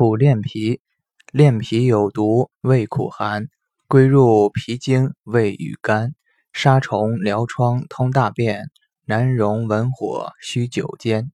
苦炼脾，炼脾有毒；味苦寒，归入脾经、胃与肝。杀虫疗疮，通大便，难容文火，需久煎。